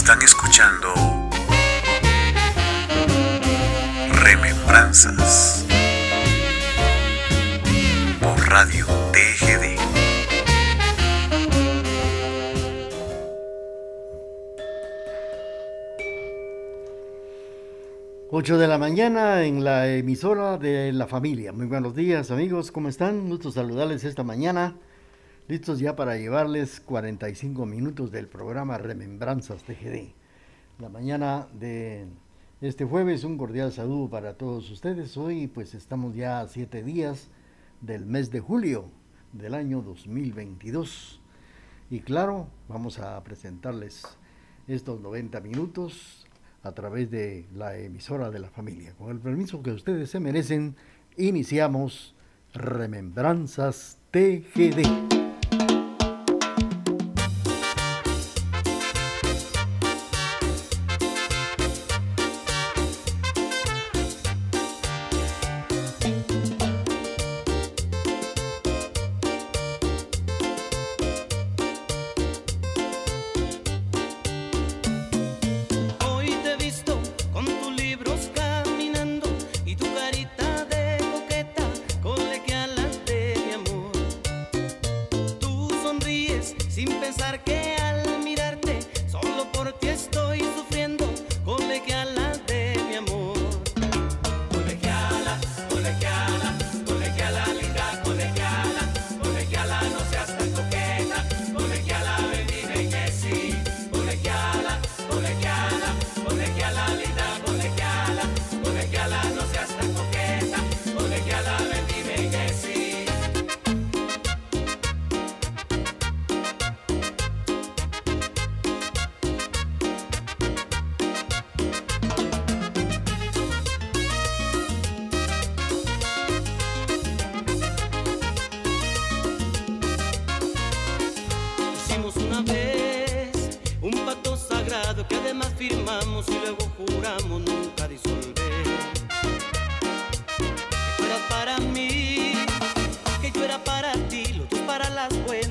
Están escuchando Remembranzas por Radio TGD. 8 de la mañana en la emisora de la familia. Muy buenos días amigos, ¿cómo están? Gusto saludarles esta mañana. Listos ya para llevarles 45 minutos del programa Remembranzas TGD. La mañana de este jueves, un cordial saludo para todos ustedes. Hoy pues estamos ya a siete días del mes de julio del año 2022. Y claro, vamos a presentarles estos 90 minutos a través de la emisora de la familia. Con el permiso que ustedes se merecen, iniciamos Remembranzas TGD.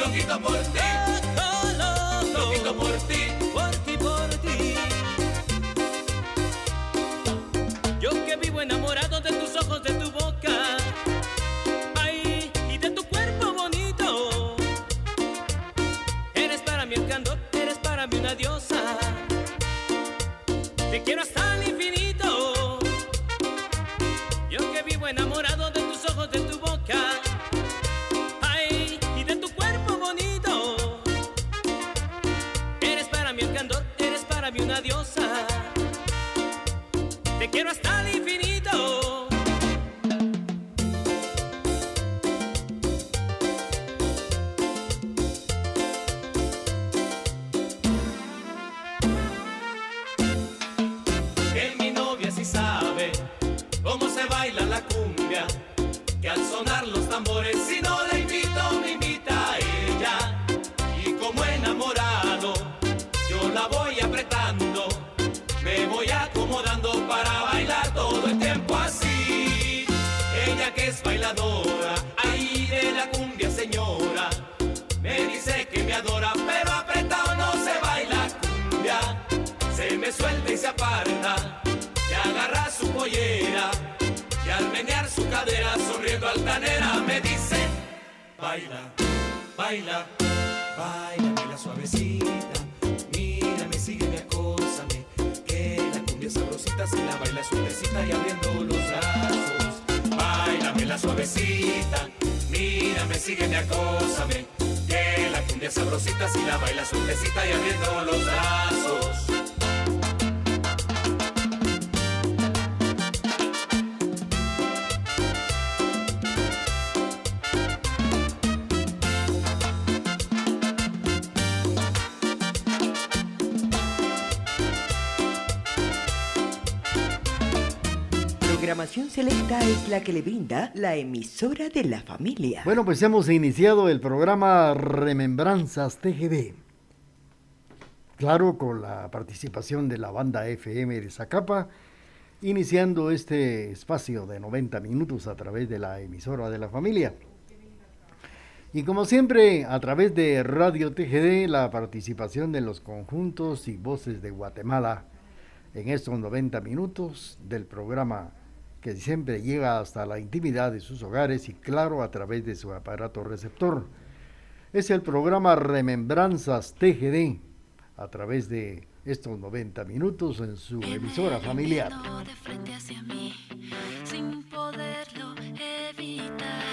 loquito por ti. Me dice, baila, baila, baila, la suavecita, mírame, sígueme, acósame, que la cumbia sabrosita se la baila suavecita y abriendo los brazos, bailame la suavecita, mírame, sígueme, acósame, que la cumbia sabrosita se la baila suavecita y abriendo los brazos. Selecta es la que le brinda la emisora de la familia. Bueno, pues hemos iniciado el programa Remembranzas TGD. Claro, con la participación de la banda FM de Zacapa, iniciando este espacio de 90 minutos a través de la emisora de la familia. Y como siempre, a través de Radio TGD, la participación de los conjuntos y voces de Guatemala en estos 90 minutos del programa que siempre llega hasta la intimidad de sus hogares y claro a través de su aparato receptor. Es el programa Remembranzas TGD a través de estos 90 minutos en su emisora familiar. De frente hacia mí, sin poderlo evitar,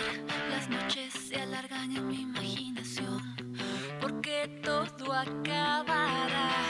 las noches se alargan en mi imaginación, porque todo acabará.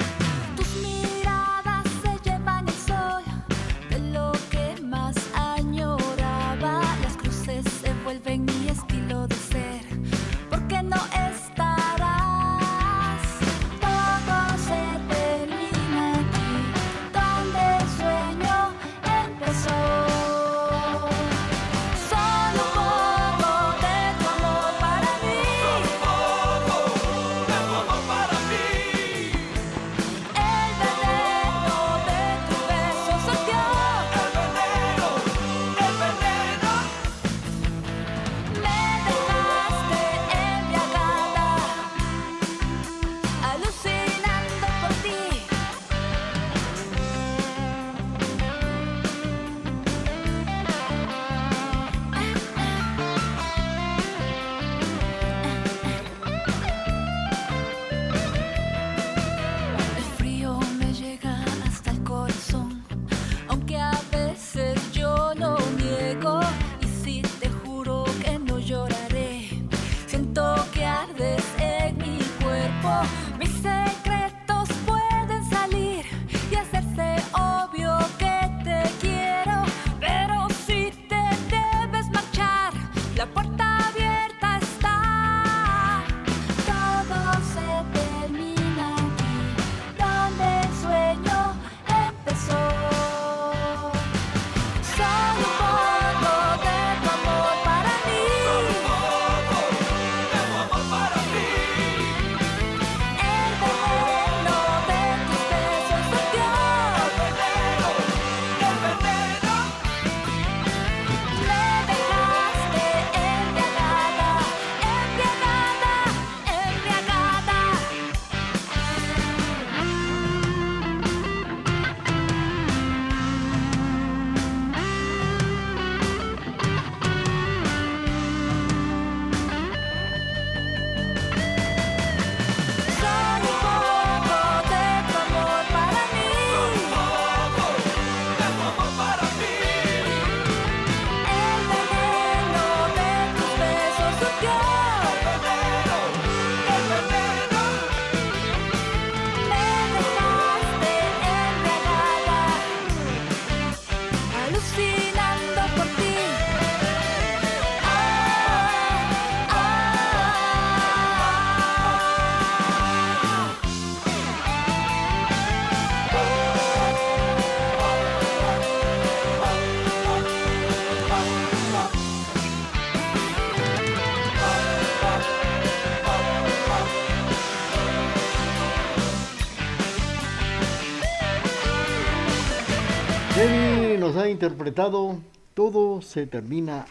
Debbie nos ha interpretado Todo se termina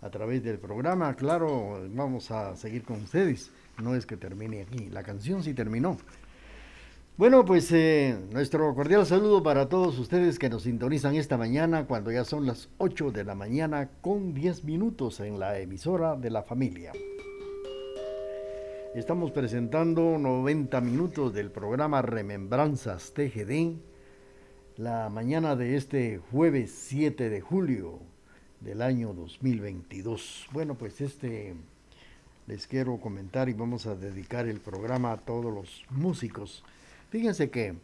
a través del programa. Claro, vamos a seguir con ustedes. No es que termine aquí, la canción sí terminó. Bueno, pues eh, nuestro cordial saludo para todos ustedes que nos sintonizan esta mañana cuando ya son las 8 de la mañana con 10 minutos en la emisora de la familia. Estamos presentando 90 minutos del programa Remembranzas TGD, la mañana de este jueves 7 de julio del año 2022. Bueno, pues este les quiero comentar y vamos a dedicar el programa a todos los músicos Fíjense que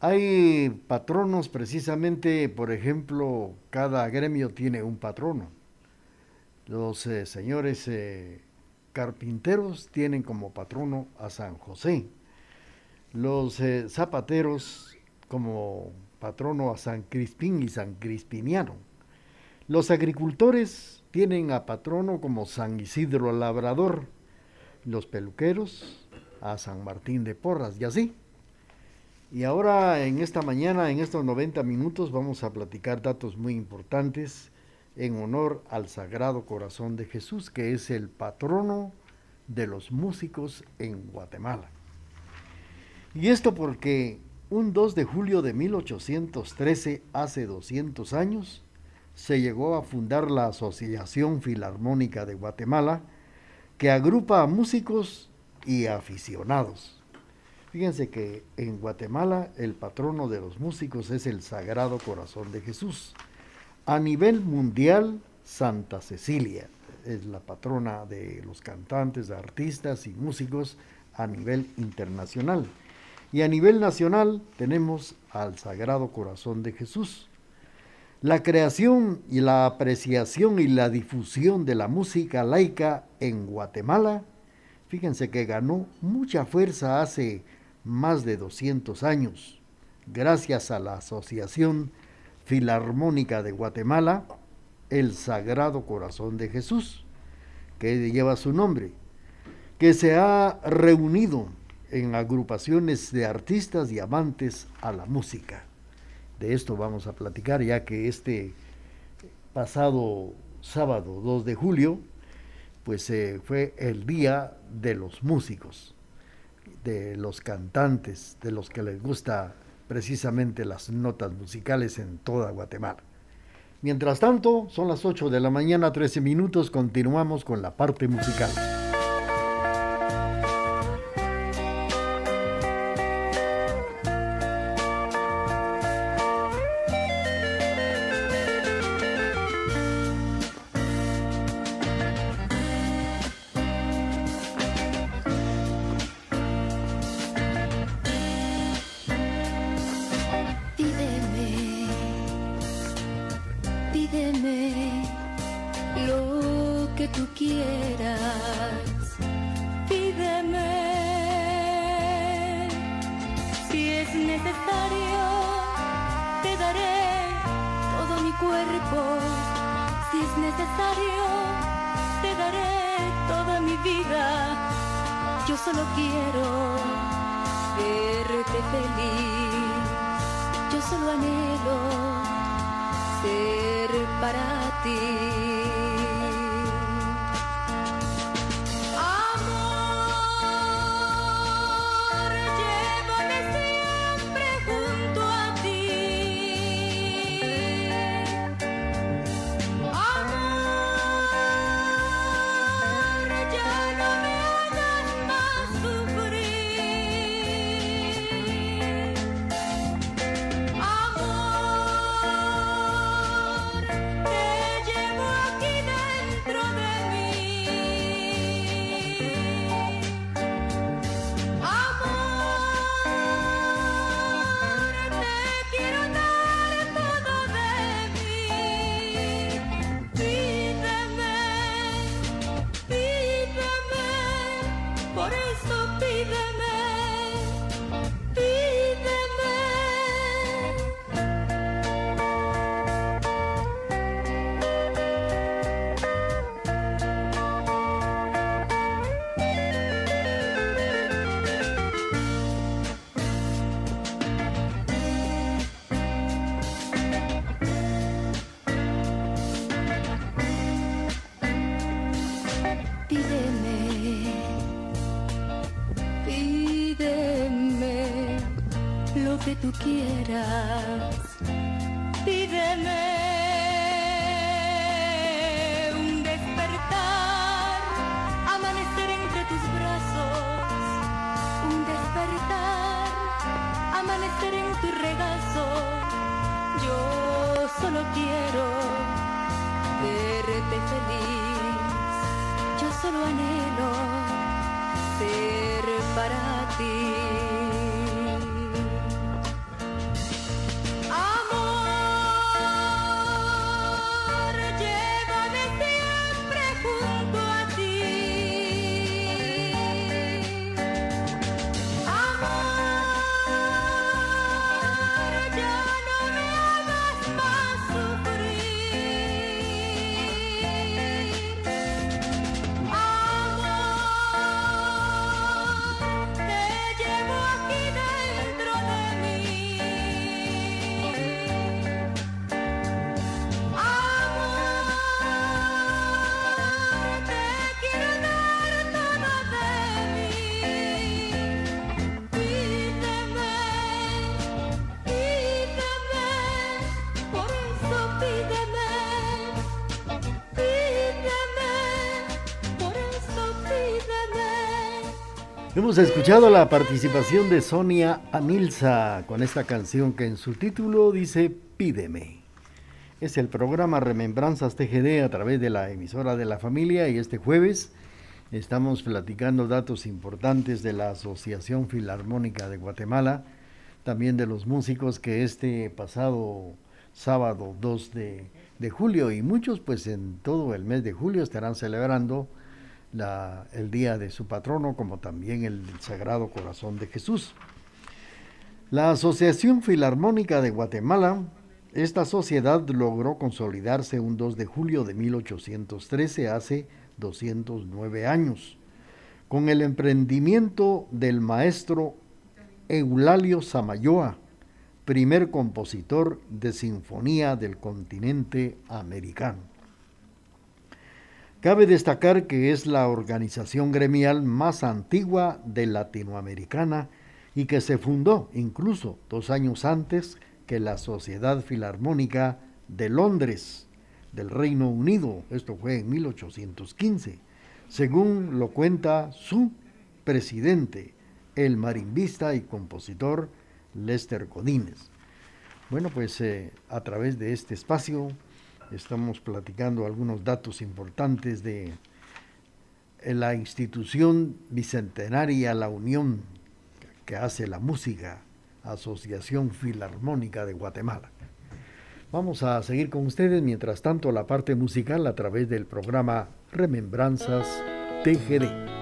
hay patronos precisamente, por ejemplo, cada gremio tiene un patrono. Los eh, señores eh, carpinteros tienen como patrono a San José. Los eh, zapateros como patrono a San Crispín y San Crispiniano. Los agricultores tienen a patrono como San Isidro Labrador. Los peluqueros a San Martín de Porras y así. Y ahora en esta mañana, en estos 90 minutos, vamos a platicar datos muy importantes en honor al Sagrado Corazón de Jesús, que es el patrono de los músicos en Guatemala. Y esto porque un 2 de julio de 1813, hace 200 años, se llegó a fundar la Asociación Filarmónica de Guatemala, que agrupa a músicos y aficionados. Fíjense que en Guatemala el patrono de los músicos es el Sagrado Corazón de Jesús. A nivel mundial, Santa Cecilia es la patrona de los cantantes, artistas y músicos a nivel internacional. Y a nivel nacional tenemos al Sagrado Corazón de Jesús. La creación y la apreciación y la difusión de la música laica en Guatemala Fíjense que ganó mucha fuerza hace más de 200 años, gracias a la Asociación Filarmónica de Guatemala, el Sagrado Corazón de Jesús, que lleva su nombre, que se ha reunido en agrupaciones de artistas y amantes a la música. De esto vamos a platicar ya que este pasado sábado 2 de julio pues eh, fue el día de los músicos, de los cantantes, de los que les gusta precisamente las notas musicales en toda Guatemala. Mientras tanto, son las 8 de la mañana, 13 minutos, continuamos con la parte musical. Yo solo quiero verte feliz. Yo solo anhelo ser para ti. Tú Hemos escuchado la participación de Sonia Amilza con esta canción que en su título dice Pídeme. Es el programa Remembranzas TGD a través de la emisora de la familia y este jueves estamos platicando datos importantes de la Asociación Filarmónica de Guatemala, también de los músicos que este pasado sábado 2 de, de julio y muchos pues en todo el mes de julio estarán celebrando el día de su patrono como también el Sagrado Corazón de Jesús. La Asociación Filarmónica de Guatemala, esta sociedad logró consolidarse un 2 de julio de 1813, hace 209 años, con el emprendimiento del maestro Eulalio Samayoa, primer compositor de sinfonía del continente americano. Cabe destacar que es la organización gremial más antigua de Latinoamericana y que se fundó incluso dos años antes que la Sociedad Filarmónica de Londres, del Reino Unido. Esto fue en 1815, según lo cuenta su presidente, el marimbista y compositor Lester Godínez. Bueno, pues eh, a través de este espacio estamos platicando algunos datos importantes de la institución bicentenaria, la unión que hace la música, Asociación Filarmónica de Guatemala. Vamos a seguir con ustedes, mientras tanto, la parte musical a través del programa Remembranzas TGD.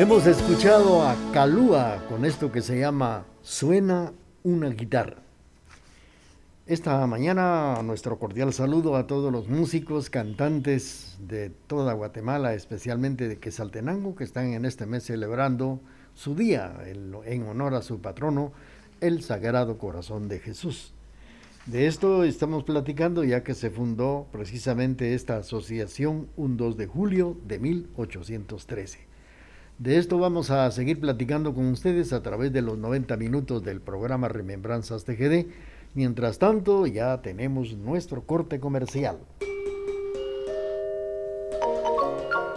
Hemos escuchado a Calúa con esto que se llama Suena una guitarra. Esta mañana nuestro cordial saludo a todos los músicos, cantantes de toda Guatemala, especialmente de Quesaltenango, que están en este mes celebrando su día en honor a su patrono, el Sagrado Corazón de Jesús. De esto estamos platicando ya que se fundó precisamente esta asociación un 2 de julio de 1813. De esto vamos a seguir platicando con ustedes a través de los 90 minutos del programa Remembranzas TGD. Mientras tanto, ya tenemos nuestro corte comercial.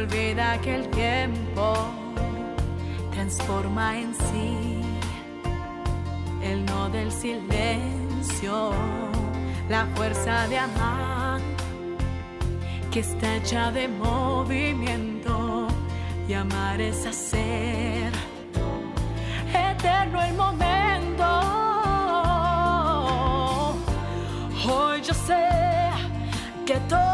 olvida que el tiempo transforma en sí el no del silencio, la fuerza de amar que está hecha de movimiento y amar es hacer eterno el momento. Hoy yo sé que todos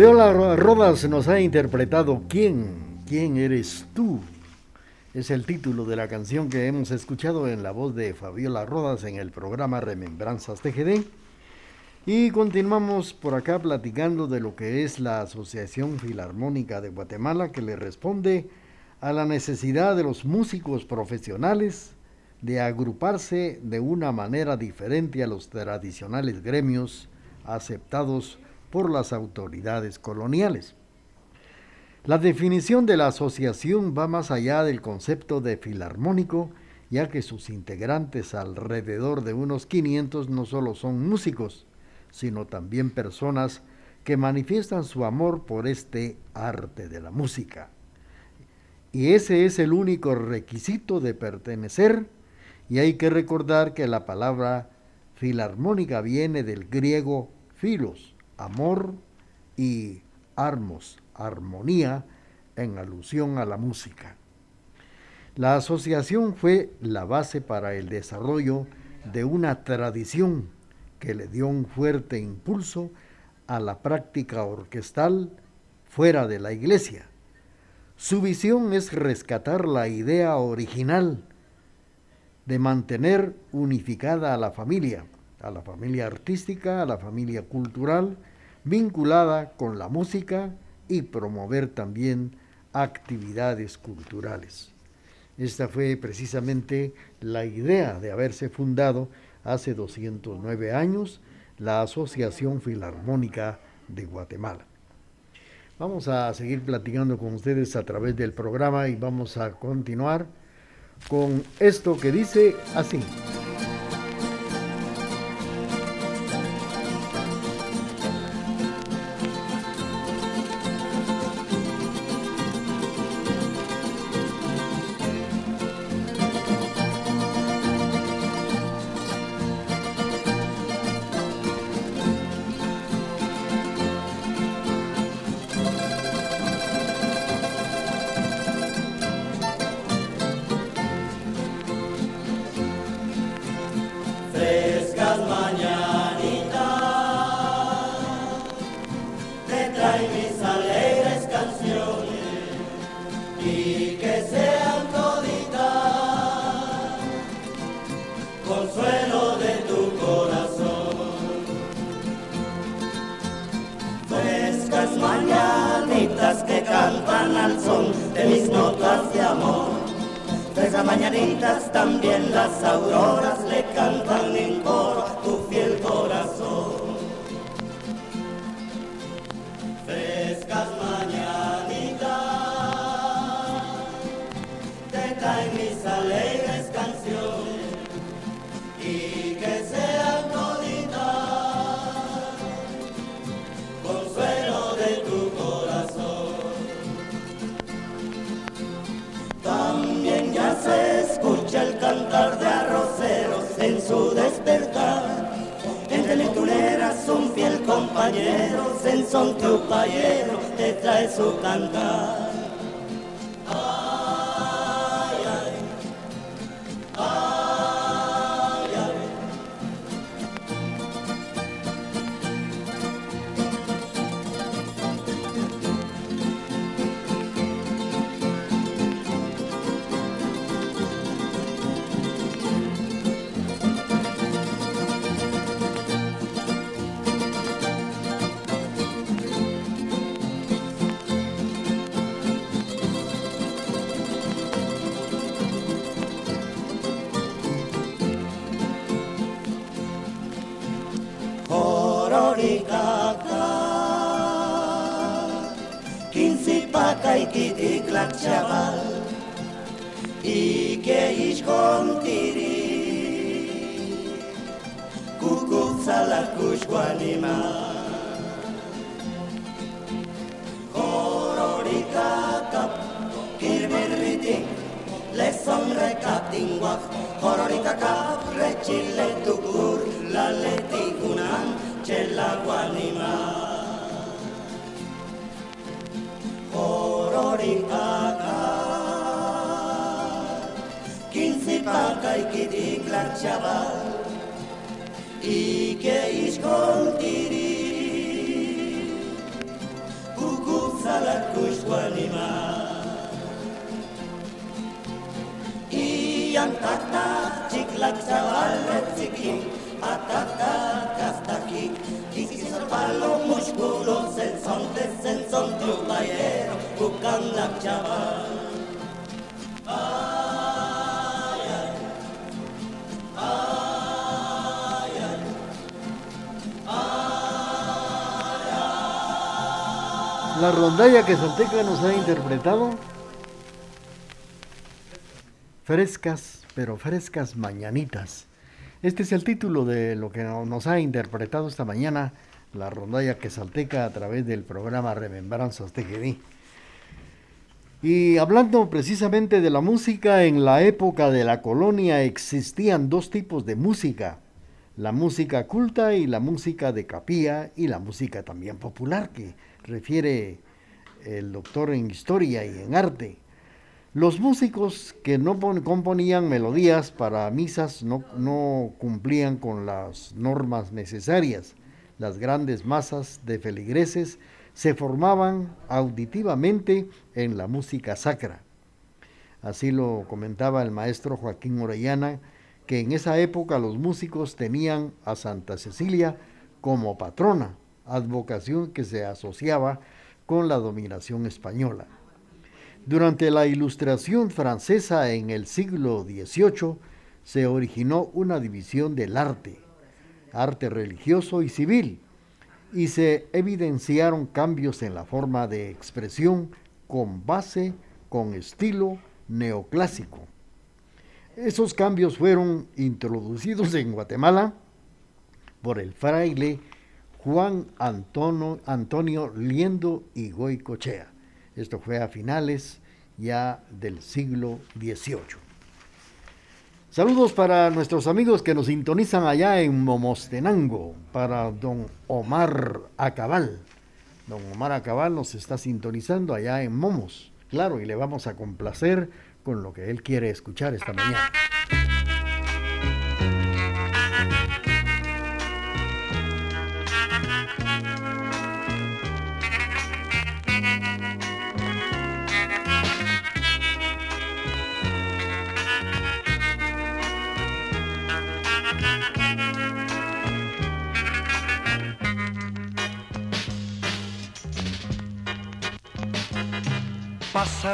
Fabiola Ro- Rodas nos ha interpretado ¿Quién? ¿Quién eres tú? Es el título de la canción que hemos escuchado en la voz de Fabiola Rodas en el programa Remembranzas TGD. Y continuamos por acá platicando de lo que es la Asociación Filarmónica de Guatemala que le responde a la necesidad de los músicos profesionales de agruparse de una manera diferente a los tradicionales gremios aceptados las autoridades coloniales. La definición de la asociación va más allá del concepto de filarmónico, ya que sus integrantes, alrededor de unos 500, no solo son músicos, sino también personas que manifiestan su amor por este arte de la música. Y ese es el único requisito de pertenecer, y hay que recordar que la palabra filarmónica viene del griego filos, amor, y armos, armonía, en alusión a la música. La asociación fue la base para el desarrollo de una tradición que le dio un fuerte impulso a la práctica orquestal fuera de la iglesia. Su visión es rescatar la idea original de mantener unificada a la familia, a la familia artística, a la familia cultural, vinculada con la música y promover también actividades culturales. Esta fue precisamente la idea de haberse fundado hace 209 años la Asociación Filarmónica de Guatemala. Vamos a seguir platicando con ustedes a través del programa y vamos a continuar con esto que dice así. Te traen mis alegres canciones y que sean toditas consuelo de tu corazón. También ya se escucha el cantar de arroceros en su despertar. Entre lectureras un fiel compañero, en son te trae su cantar. bat txabal Ike izkontiri Kukutzalakusko animal Hororika kap Kirberritik Lezon rekatinguak Hororika kap Retxiletuk ur Laletik unan Txelako animal Hororika ik ataka 15ka Ike dik lanchabal i ke Ian ri kuksalak koshbali ma i ankata chaval. La rondalla que Salteca nos ha interpretado. Frescas, pero frescas mañanitas. Este es el título de lo que nos ha interpretado esta mañana la rondalla que Salteca a través del programa Remembranzas TGD. Y hablando precisamente de la música, en la época de la colonia existían dos tipos de música, la música culta y la música de capilla y la música también popular, que refiere el doctor en historia y en arte. Los músicos que no componían melodías para misas no, no, cumplían con las normas necesarias. Las grandes masas de feligreses se formaban auditivamente en la música sacra. Así lo comentaba el maestro Joaquín Orellana, que en esa época los músicos tenían a Santa Cecilia como patrona, advocación que se asociaba con la dominación española. Durante la Ilustración francesa en el siglo XVIII se originó una división del arte, arte religioso y civil, y se evidenciaron cambios en la forma de expresión con base, con estilo neoclásico. Esos cambios fueron introducidos en Guatemala por el fraile Juan Antonio, Antonio Liendo y Goicochea. Esto fue a finales ya del siglo XVIII. Saludos para nuestros amigos que nos sintonizan allá en Momostenango, para don Omar Acabal. Don Omar Acabal nos está sintonizando allá en Momos, claro, y le vamos a complacer con lo que él quiere escuchar esta mañana.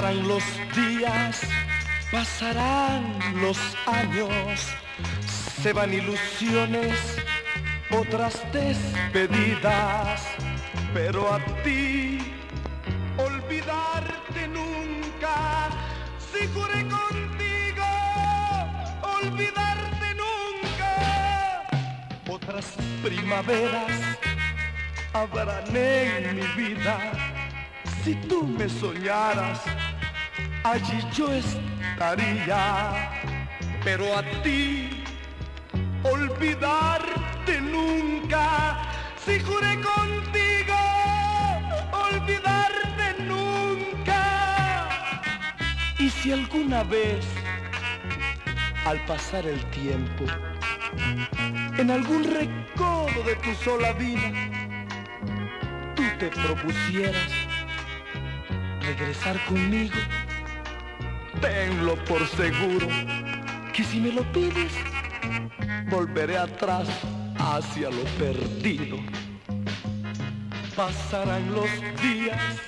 Pasarán los días, pasarán los años, se van ilusiones, otras despedidas, pero a ti olvidarte nunca, si juré contigo, olvidarte nunca, otras primaveras habrán en mi vida si tú me soñaras, allí yo estaría, pero a ti olvidarte nunca, si juré contigo, olvidarte nunca. Y si alguna vez, al pasar el tiempo, en algún recodo de tu sola vida, tú te propusieras regresar conmigo, tenlo por seguro que si me lo pides, volveré atrás hacia lo perdido. Pasarán los días,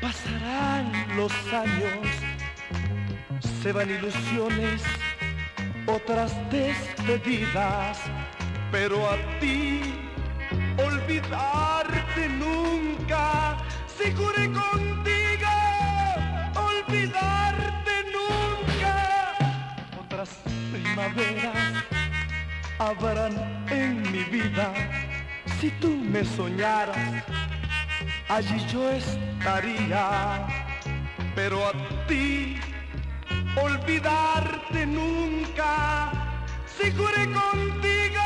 pasarán los años, se van ilusiones, otras despedidas, pero a ti olvidarte nunca, si primaveras habrán en mi vida. Si tú me soñaras, allí yo estaría. Pero a ti olvidarte nunca. Si contigo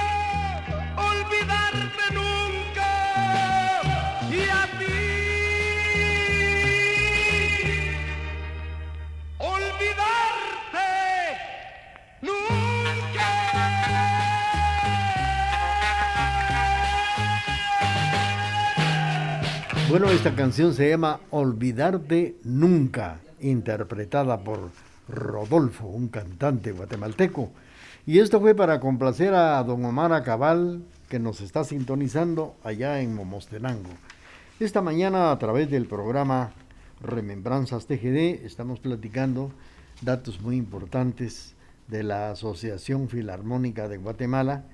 olvidarte nunca. Bueno, esta canción se llama Olvidarte Nunca, interpretada por Rodolfo, un cantante guatemalteco. Y esto fue para complacer a don Omar Acabal, que nos está sintonizando allá en Momostenango. Esta mañana a través del programa Remembranzas TGD estamos platicando datos muy importantes de la Asociación Filarmónica de Guatemala,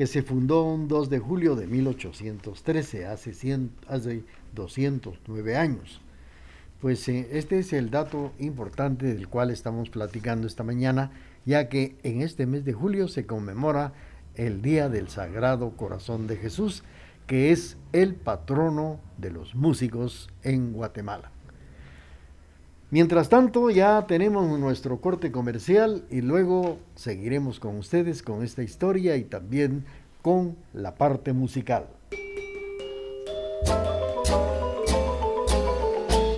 que se fundó un 2 de julio de 1813, hace, 100, hace 209 años. Pues eh, este es el dato importante del cual estamos platicando esta mañana, ya que en este mes de julio se conmemora el Día del Sagrado Corazón de Jesús, que es el patrono de los músicos en Guatemala. Mientras tanto, ya tenemos nuestro corte comercial y luego seguiremos con ustedes con esta historia y también con la parte musical.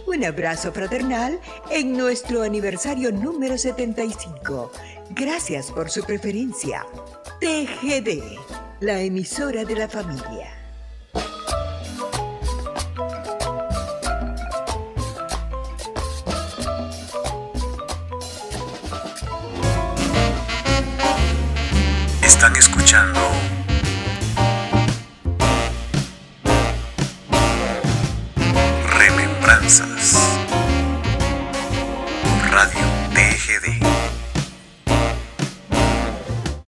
Un abrazo fraternal en nuestro aniversario número 75. Gracias por su preferencia. TGD, la emisora de la familia. Están escuchando